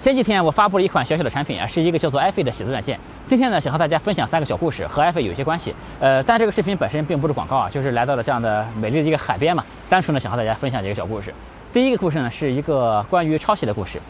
前几天我发布了一款小小的产品啊，是一个叫做 iFi 的写字软件。今天呢，想和大家分享三个小故事，和 iFi 有些关系。呃，但这个视频本身并不是广告啊，就是来到了这样的美丽的一个海边嘛，单纯的想和大家分享几个小故事。第一个故事呢，是一个关于抄袭的故事。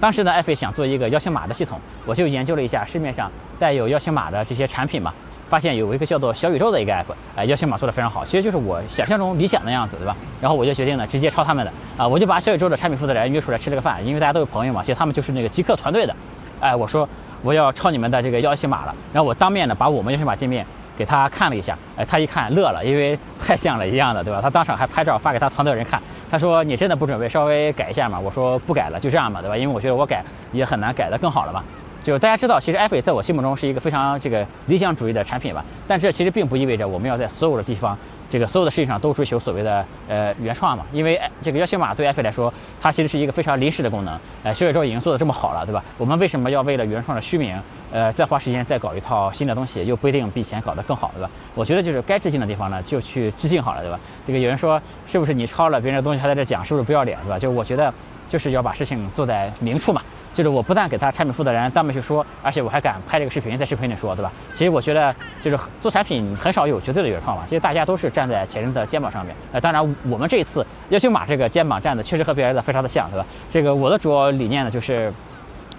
当时呢，iFi 想做一个邀请码的系统，我就研究了一下市面上带有邀请码的这些产品嘛。发现有一个叫做小宇宙的一个 app，呃，邀请码做的非常好，其实就是我想象中理想的样子，对吧？然后我就决定呢，直接抄他们的，啊，我就把小宇宙的产品负责人约出来吃了个饭，因为大家都有朋友嘛，其实他们就是那个极客团队的，哎，我说我要抄你们的这个邀请码了，然后我当面呢把我们邀请码界面给他看了一下，哎，他一看乐了，因为太像了一样的，对吧？他当场还拍照发给他团队人看，他说你真的不准备稍微改一下吗？我说不改了，就这样吧，对吧？因为我觉得我改也很难改得更好了嘛。就大家知道，其实 iFi 在我心目中是一个非常这个理想主义的产品吧，但这其实并不意味着我们要在所有的地方，这个所有的事情上都追求所谓的呃原创嘛。因为这个邀请码对 iFi 来说，它其实是一个非常临时的功能。呃，小宇宙已经做的这么好了，对吧？我们为什么要为了原创的虚名，呃，再花时间再搞一套新的东西，又不一定比以前搞得更好，对吧？我觉得就是该致敬的地方呢，就去致敬好了，对吧？这个有人说是不是你抄了别人的东西还在这讲，是不是不要脸，对吧？就我觉得就是要把事情做在明处嘛。就是我不但给他产品负责人当面去说，而且我还敢拍这个视频，在视频里说，对吧？其实我觉得就是做产品很少有绝对的原创吧，其实大家都是站在前人的肩膀上面。呃，当然我们这一次邀请码这个肩膀站的确实和别人的非常的像，对吧？这个我的主要理念呢就是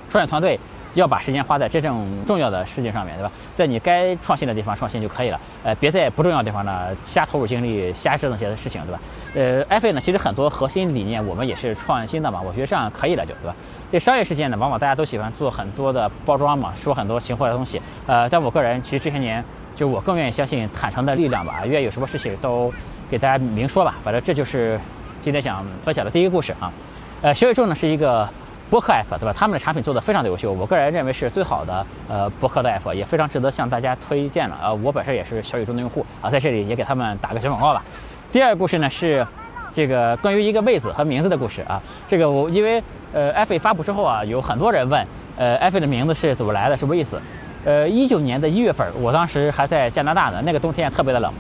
创业团队。要把时间花在真正重要的事情上面对吧？在你该创新的地方创新就可以了。呃，别在不重要的地方呢瞎投入精力，瞎折腾些的事情，对吧？呃，iFi 呢，其实很多核心理念我们也是创新的嘛，我觉得这样可以了就，对吧？这商业世界呢，往往大家都喜欢做很多的包装嘛，说很多情怀的东西。呃，但我个人其实这些年，就我更愿意相信坦诚的力量吧，愿意有什么事情都给大家明说吧。反正这就是今天想分享的第一个故事啊。呃，小宇宙呢是一个。博客 app 对吧？他们的产品做的非常的优秀，我个人认为是最好的呃博客的 app，也非常值得向大家推荐了。呃，我本身也是小宇宙的用户啊，在这里也给他们打个小广告吧。第二个故事呢是这个关于一个位子和名字的故事啊。这个我因为呃 iFi 发布之后啊，有很多人问呃 iFi 的名字是怎么来的，什么意思？呃，一九年的一月份，我当时还在加拿大呢，那个冬天特别的冷。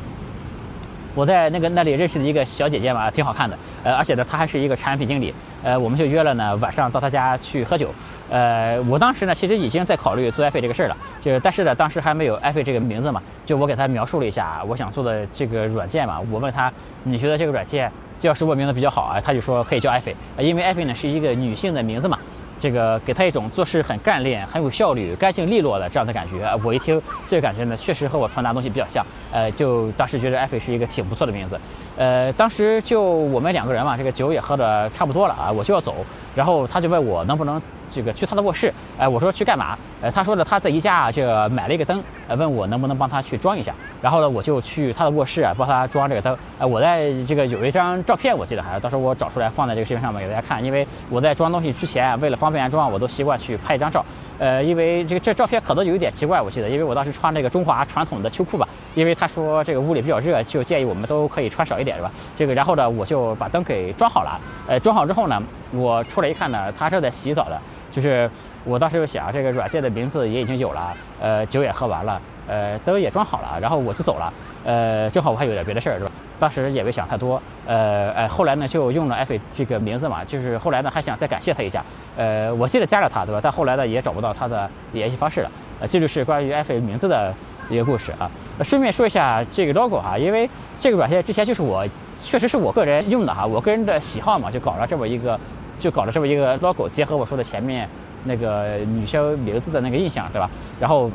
我在那个那里认识的一个小姐姐嘛，挺好看的，呃，而且呢，她还是一个产品经理，呃，我们就约了呢，晚上到她家去喝酒，呃，我当时呢，其实已经在考虑做 iFi 这个事儿了，就但是呢，当时还没有 iFi 这个名字嘛，就我给她描述了一下我想做的这个软件嘛，我问她，你觉得这个软件叫什么名字比较好啊？她就说可以叫 iFi，因为 iFi 呢是一个女性的名字嘛。这个给他一种做事很干练、很有效率、干净利落的这样的感觉。我一听这个感觉呢，确实和我传达东西比较像。呃，就当时觉得艾菲是一个挺不错的名字。呃，当时就我们两个人嘛，这个酒也喝的差不多了啊，我就要走。然后他就问我能不能这个去他的卧室。哎，我说去干嘛？呃，他说呢他在宜家这个买了一个灯，呃，问我能不能帮他去装一下。然后呢，我就去他的卧室啊，帮他装这个灯。呃，我在这个有一张照片，我记得还，到时候我找出来放在这个视频上面给大家看。因为我在装东西之前，为了方便安装，我都习惯去拍一张照。呃，因为这个这照片可能有一点奇怪，我记得，因为我当时穿那个中华传统的秋裤吧，因为他说这个屋里比较热，就建议我们都可以穿少一点，是吧？这个然后呢，我就把灯给装好了。呃，装好之后呢，我出来一看呢，他正在洗澡的。就是我当时就想，这个软件的名字也已经有了，呃，酒也喝完了，呃，灯也装好了，然后我就走了。呃，正好我还有点别的事儿，是吧？当时也没想太多。呃，呃，后来呢，就用了 F 这个名字嘛，就是后来呢，还想再感谢他一下。呃，我记得加了他，对吧？但后来呢，也找不到他的联系方式了。呃，这就是关于 F 名字的一个故事啊。顺便说一下这个 logo 哈，因为这个软件之前就是我，确实是我个人用的哈，我个人的喜好嘛，就搞了这么一个。就搞了这么一个 logo，结合我说的前面那个女生名字的那个印象，对吧？然后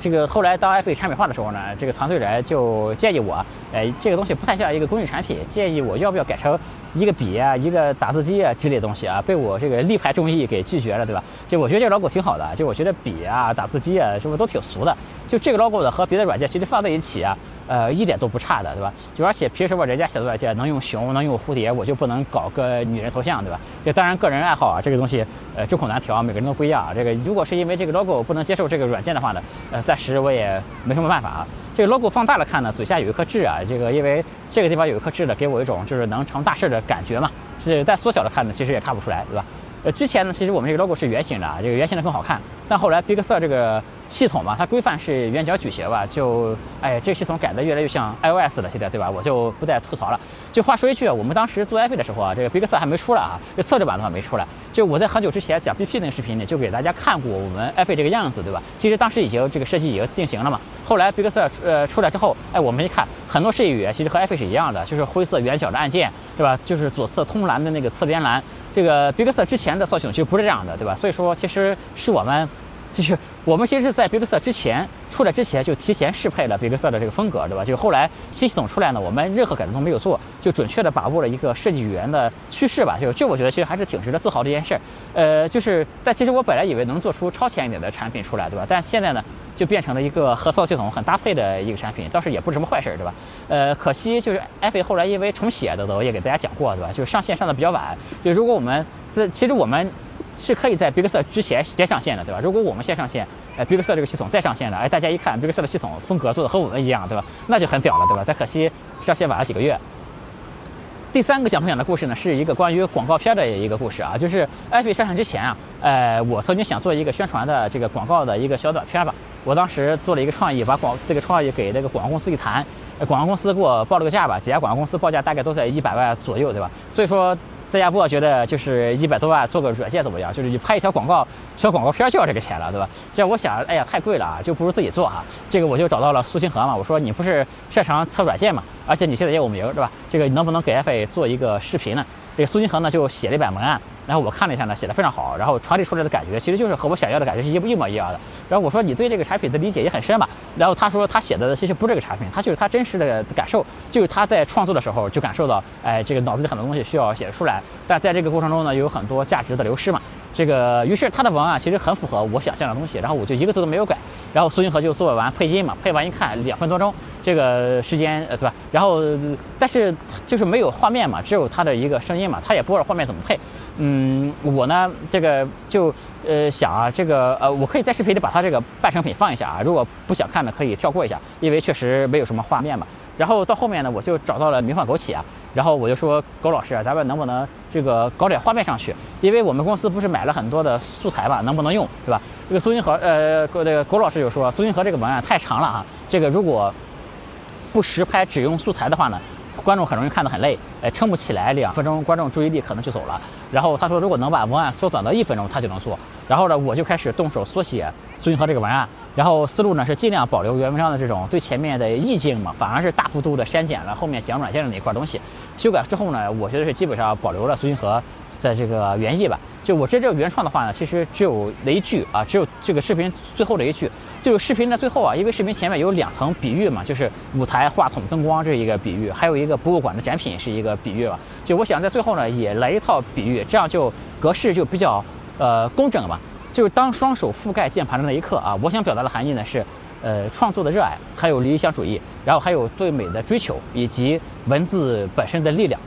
这个后来当 iFi 产品化的时候呢，这个团队人就建议我，哎，这个东西不太像一个工具产品，建议我要不要改成一个笔啊，一个打字机啊之类的东西啊，被我这个力排众议给拒绝了，对吧？就我觉得这个 logo 挺好的，就我觉得笔啊、打字机啊，是不是都挺俗的？就这个 logo 的和别的软件其实放在一起啊。呃，一点都不差的，对吧？就而且凭什么人家写作软件能用熊，能用蝴蝶，我就不能搞个女人头像，对吧？这当然个人爱好啊，这个东西呃众口难调，每个人都不一样啊。这个如果是因为这个 logo 不能接受这个软件的话呢，呃，暂时我也没什么办法啊。这个 logo 放大了看呢，嘴下有一颗痣啊，这个因为这个地方有一颗痣呢，给我一种就是能成大事的感觉嘛。是但缩小了看呢，其实也看不出来，对吧？呃，之前呢，其实我们这个 logo 是圆形的啊，这个圆形的更好看。但后来 Big Sur 这个系统嘛，它规范是圆角矩形吧，就哎，这个系统改的越来越像 iOS 了，现在对吧？我就不再吐槽了。就话说一句，我们当时做 iFi 的时候啊，这个 Big 四还没出来啊，这测试版的话没出来。就我在很久之前讲 BP 那个视频里，就给大家看过我们 iFi 这个样子，对吧？其实当时已经这个设计已经定型了嘛。后来 Big 四呃出来之后，哎，我们一看，很多设计语言其实和 iFi 是一样的，就是灰色圆角的按键，对吧？就是左侧通蓝的那个侧边栏。这个 Big 四之前的造型其实不是这样的，对吧？所以说，其实是我们。就是我们其实是在 Big Sur 之前出来之前就提前适配了 Big Sur 的这个风格，对吧？就后来新系统出来呢，我们任何改动都没有做，就准确的把握了一个设计语言的趋势吧。就这，我觉得其实还是挺值得自豪的一件事儿。呃，就是，但其实我本来以为能做出超前一点的产品出来，对吧？但现在呢，就变成了一个和操作系统很搭配的一个产品，倒是也不是什么坏事，对吧？呃，可惜就是 iFi 后来因为重写的，我也给大家讲过，对吧？就是上线上的比较晚。就如果我们这，其实我们。是可以在 Big Sur 之前先上线的，对吧？如果我们先上线，哎，Big Sur 这个系统再上线的，哎，大家一看 Big Sur 的系统风格做的和我们一样，对吧？那就很屌了，对吧？但可惜上线晚了几个月。第三个想分享的故事呢，是一个关于广告片的一个故事啊，就是 iFi 上线之前啊，呃，我曾经想做一个宣传的这个广告的一个小短片吧。我当时做了一个创意，把广这个创意给那个广告公司一谈，广告公司给我报了个价吧，几家广告公司报价大概都在一百万左右，对吧？所以说。大家不要觉得就是一百多万做个软件怎么样？就是你拍一条广告，小广告片就要这个钱了，对吧？这我想，哎呀，太贵了啊，就不如自己做啊。这个我就找到了苏星河嘛，我说你不是擅长测软件嘛，而且你现在也有名，对吧？这个你能不能给 F A 做一个视频呢？这个苏金恒呢就写了一版文案，然后我看了一下呢，写的非常好，然后传递出来的感觉其实就是和我想要的感觉是一一模一样的。然后我说你对这个产品的理解也很深吧？然后他说他写的其实不是这个产品，他就是他真实的感受，就是他在创作的时候就感受到，哎，这个脑子里很多东西需要写出来，但在这个过程中呢，有很多价值的流失嘛。这个于是他的文案其实很符合我想象的东西，然后我就一个字都没有改。然后苏金河就做完配音嘛，配完一看两分多钟，这个时间呃对吧？然后但是就是没有画面嘛，只有他的一个声音嘛，他也不知道画面怎么配。嗯，我呢这个就呃想啊，这个呃我可以在视频里把他这个半成品放一下啊，如果不想看的可以跳过一下，因为确实没有什么画面嘛。然后到后面呢，我就找到了名唤枸杞啊，然后我就说狗老师，咱们能不能这个搞点画面上去？因为我们公司不是买了很多的素材嘛，能不能用，对吧？这个苏金河，呃，这个狗老师就说，苏金河这个文案太长了啊，这个如果不实拍只用素材的话呢？观众很容易看得很累，呃，撑不起来两分钟，观众注意力可能就走了。然后他说，如果能把文案缩短到一分钟，他就能做。然后呢，我就开始动手缩写苏银河这个文案。然后思路呢是尽量保留原文上的这种对前面的意境嘛，反而是大幅度的删减了后面讲软件的那一块东西。修改之后呢，我觉得是基本上保留了苏银河。在这个原意吧，就我这这个原创的话呢，其实只有那一句啊，只有这个视频最后的一句，就是视频的最后啊，因为视频前面有两层比喻嘛，就是舞台、话筒、灯光这一个比喻，还有一个博物馆的展品是一个比喻吧。就我想在最后呢也来一套比喻，这样就格式就比较呃工整嘛。就是当双手覆盖键盘的那一刻啊，我想表达的含义呢是，呃，创作的热爱，还有理想主义，然后还有对美的追求，以及文字本身的力量。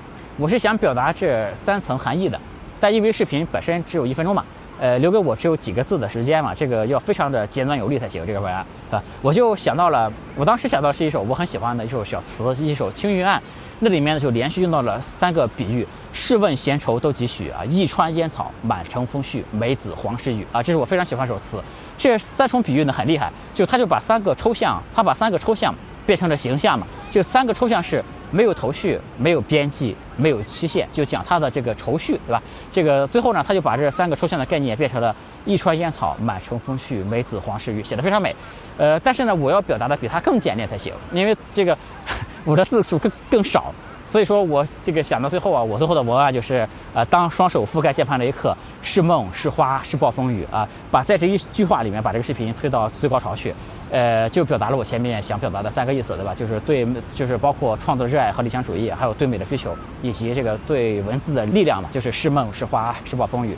我是想表达这三层含义的，但因为视频本身只有一分钟嘛，呃，留给我只有几个字的时间嘛，这个要非常的简短有力才行。这个文案啊，我就想到了，我当时想到是一首我很喜欢的一首小词，一首《青云案》，那里面呢就连续用到了三个比喻：试问闲愁都几许啊？一川烟草，满城风絮，梅子黄时雨啊。这是我非常喜欢这首词。这三重比喻呢很厉害，就他就把三个抽象，他把三个抽象变成了形象嘛，就三个抽象是。没有头绪，没有边际，没有期限，就讲他的这个愁绪，对吧？这个最后呢，他就把这三个抽象的概念变成了一川烟草，满城风絮，梅子黄时雨，写的非常美。呃，但是呢，我要表达的比他更简练才行，因为这个 我的字数更更少。所以说我这个想到最后啊，我最后的文案就是，呃，当双手覆盖键盘那一刻，是梦是花是暴风雨啊，把在这一句话里面把这个视频推到最高潮去，呃，就表达了我前面想表达的三个意思，对吧？就是对，就是包括创作热爱和理想主义，还有对美的追求，以及这个对文字的力量嘛，就是是梦是花是暴风雨。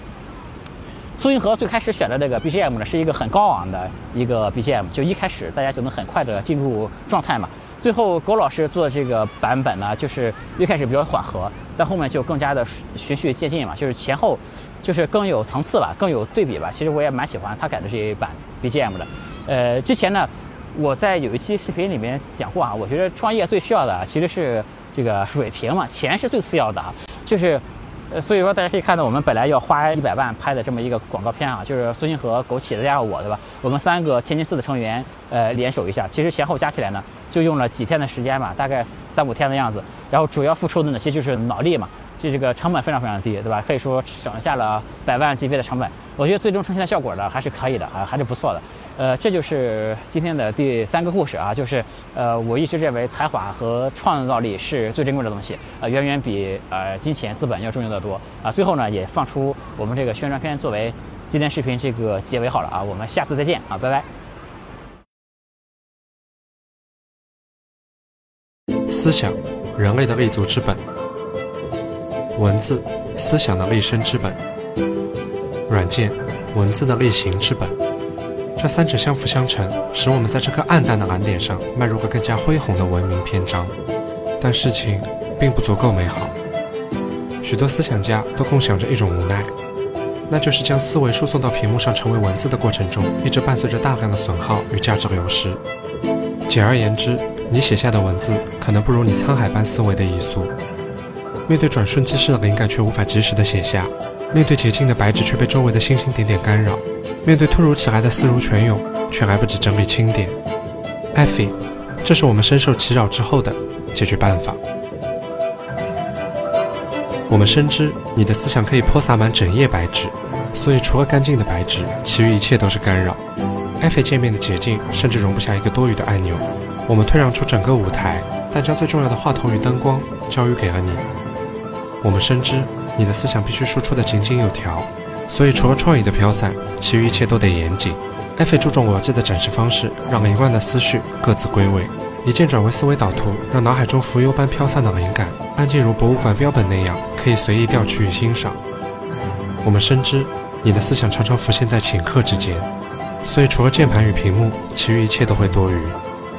苏银河最开始选的那个 BGM 呢，是一个很高昂的一个 BGM，就一开始大家就能很快的进入状态嘛。最后，郭老师做的这个版本呢，就是一开始比较缓和，但后面就更加的循序渐进嘛，就是前后就是更有层次吧，更有对比吧。其实我也蛮喜欢他改的这一版 BGM 的。呃，之前呢，我在有一期视频里面讲过啊，我觉得创业最需要的其实是这个水平嘛，钱是最次要的啊，就是。所以说大家可以看到，我们本来要花一百万拍的这么一个广告片啊，就是苏新河、枸杞子加上我，对吧？我们三个天津四的成员，呃，联手一下，其实前后加起来呢，就用了几天的时间吧，大概三五天的样子。然后主要付出的呢，其实就是脑力嘛。其实这个成本非常非常低，对吧？可以说省下了百万级别的成本。我觉得最终呈现的效果呢，还是可以的啊，还是不错的。呃，这就是今天的第三个故事啊，就是呃，我一直认为才华和创造力是最珍贵的东西，呃，远远比呃金钱资本要重要的多啊。最后呢，也放出我们这个宣传片作为今天视频这个结尾好了啊，我们下次再见啊，拜拜。思想，人类的立足之本。文字，思想的立身之本；软件，文字的立行之本。这三者相辅相成，使我们在这颗暗淡的蓝点上迈入个更加恢宏的文明篇章。但事情并不足够美好，许多思想家都共享着一种无奈，那就是将思维输送到屏幕上成为文字的过程中，一直伴随着大量的损耗与价值流失。简而言之，你写下的文字可能不如你沧海般思维的艺术。面对转瞬即逝的灵感，却无法及时的写下；面对洁净的白纸，却被周围的星星点点干扰；面对突如其来的思如泉涌，却来不及整理清点。艾菲，这是我们深受其扰之后的解决办法。我们深知你的思想可以泼洒满整页白纸，所以除了干净的白纸，其余一切都是干扰。艾菲界面的洁净甚至容不下一个多余的按钮。我们退让出整个舞台，但将最重要的话筒与灯光交予给了你。我们深知你的思想必须输出的井井有条，所以除了创意的飘散，其余一切都得严谨。艾菲注重逻辑的展示方式，让凌乱的思绪各自归位，一键转为思维导图，让脑海中浮游般飘散的灵感，安静如博物馆标本那样，可以随意调取与欣赏。我们深知你的思想常常浮现在顷刻之间，所以除了键盘与屏幕，其余一切都会多余。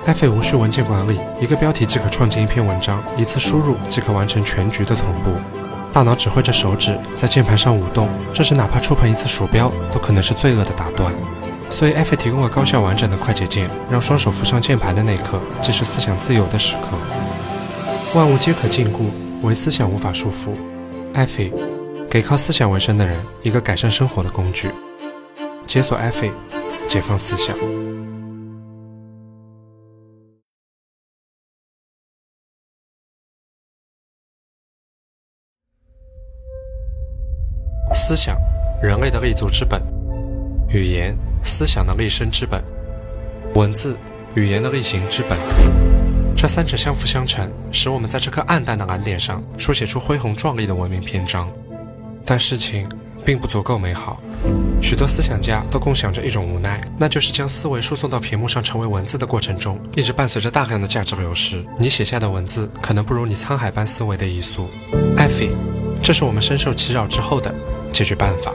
艾菲无需文件管理，一个标题即可创建一篇文章，一次输入即可完成全局的同步。大脑指挥着手指在键盘上舞动，这时哪怕触碰一次鼠标，都可能是罪恶的打断。所以艾菲提供了高效完整的快捷键，让双手扶上键盘的那一刻，即是思想自由的时刻。万物皆可禁锢，唯思想无法束缚。艾菲，给靠思想为生的人一个改善生活的工具。解锁艾菲，解放思想。思想，人类的立足之本；语言，思想的立身之本；文字，语言的立行之本。这三者相辅相成，使我们在这颗暗淡的蓝点上书写出恢宏壮丽的文明篇章。但事情并不足够美好，许多思想家都共享着一种无奈，那就是将思维输送到屏幕上成为文字的过程中，一直伴随着大量的价值流失。你写下的文字可能不如你沧海般思维的艺术。艾菲，这是我们深受其扰之后的。解决办法，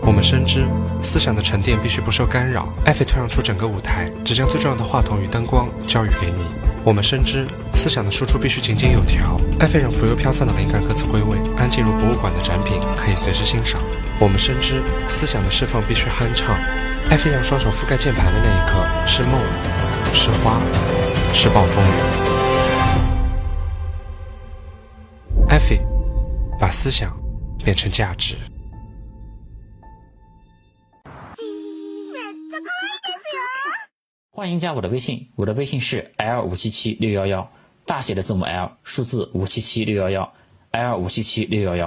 我们深知思想的沉淀必须不受干扰。艾菲退让出整个舞台，只将最重要的话筒与灯光交予给你。我们深知思想的输出必须井井有条。艾菲让浮游飘散的灵感各自归位，安静如博物馆的展品，可以随时欣赏。我们深知思想的释放必须酣畅。艾菲让双手覆盖键盘的那一刻是梦，是花，是暴风雨。艾菲，把思想变成价值。欢迎加我的微信，我的微信是 l 五七七六幺幺，大写的字母 L，数字五七七六幺幺，L 五七七六幺幺。